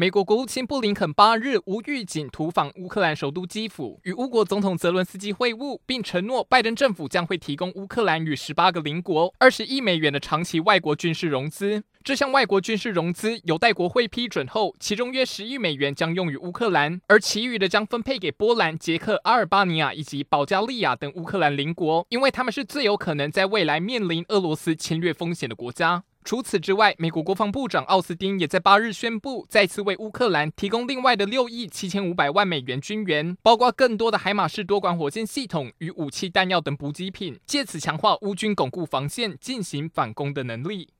美国国务卿布林肯八日无预警突访乌克兰首都基辅，与乌国总统泽伦斯基会晤，并承诺拜登政府将会提供乌克兰与十八个邻国二十亿美元的长期外国军事融资。这项外国军事融资有待国会批准后，其中约十亿美元将用于乌克兰，而其余的将分配给波兰、捷克、阿尔巴尼亚以及保加利亚等乌克兰邻国，因为他们是最有可能在未来面临俄罗斯侵略风险的国家。除此之外，美国国防部长奥斯汀也在八日宣布，再次为乌克兰提供另外的六亿七千五百万美元军援，包括更多的海马士多管火箭系统与武器弹药等补给品，借此强化乌军巩固防线、进行反攻的能力。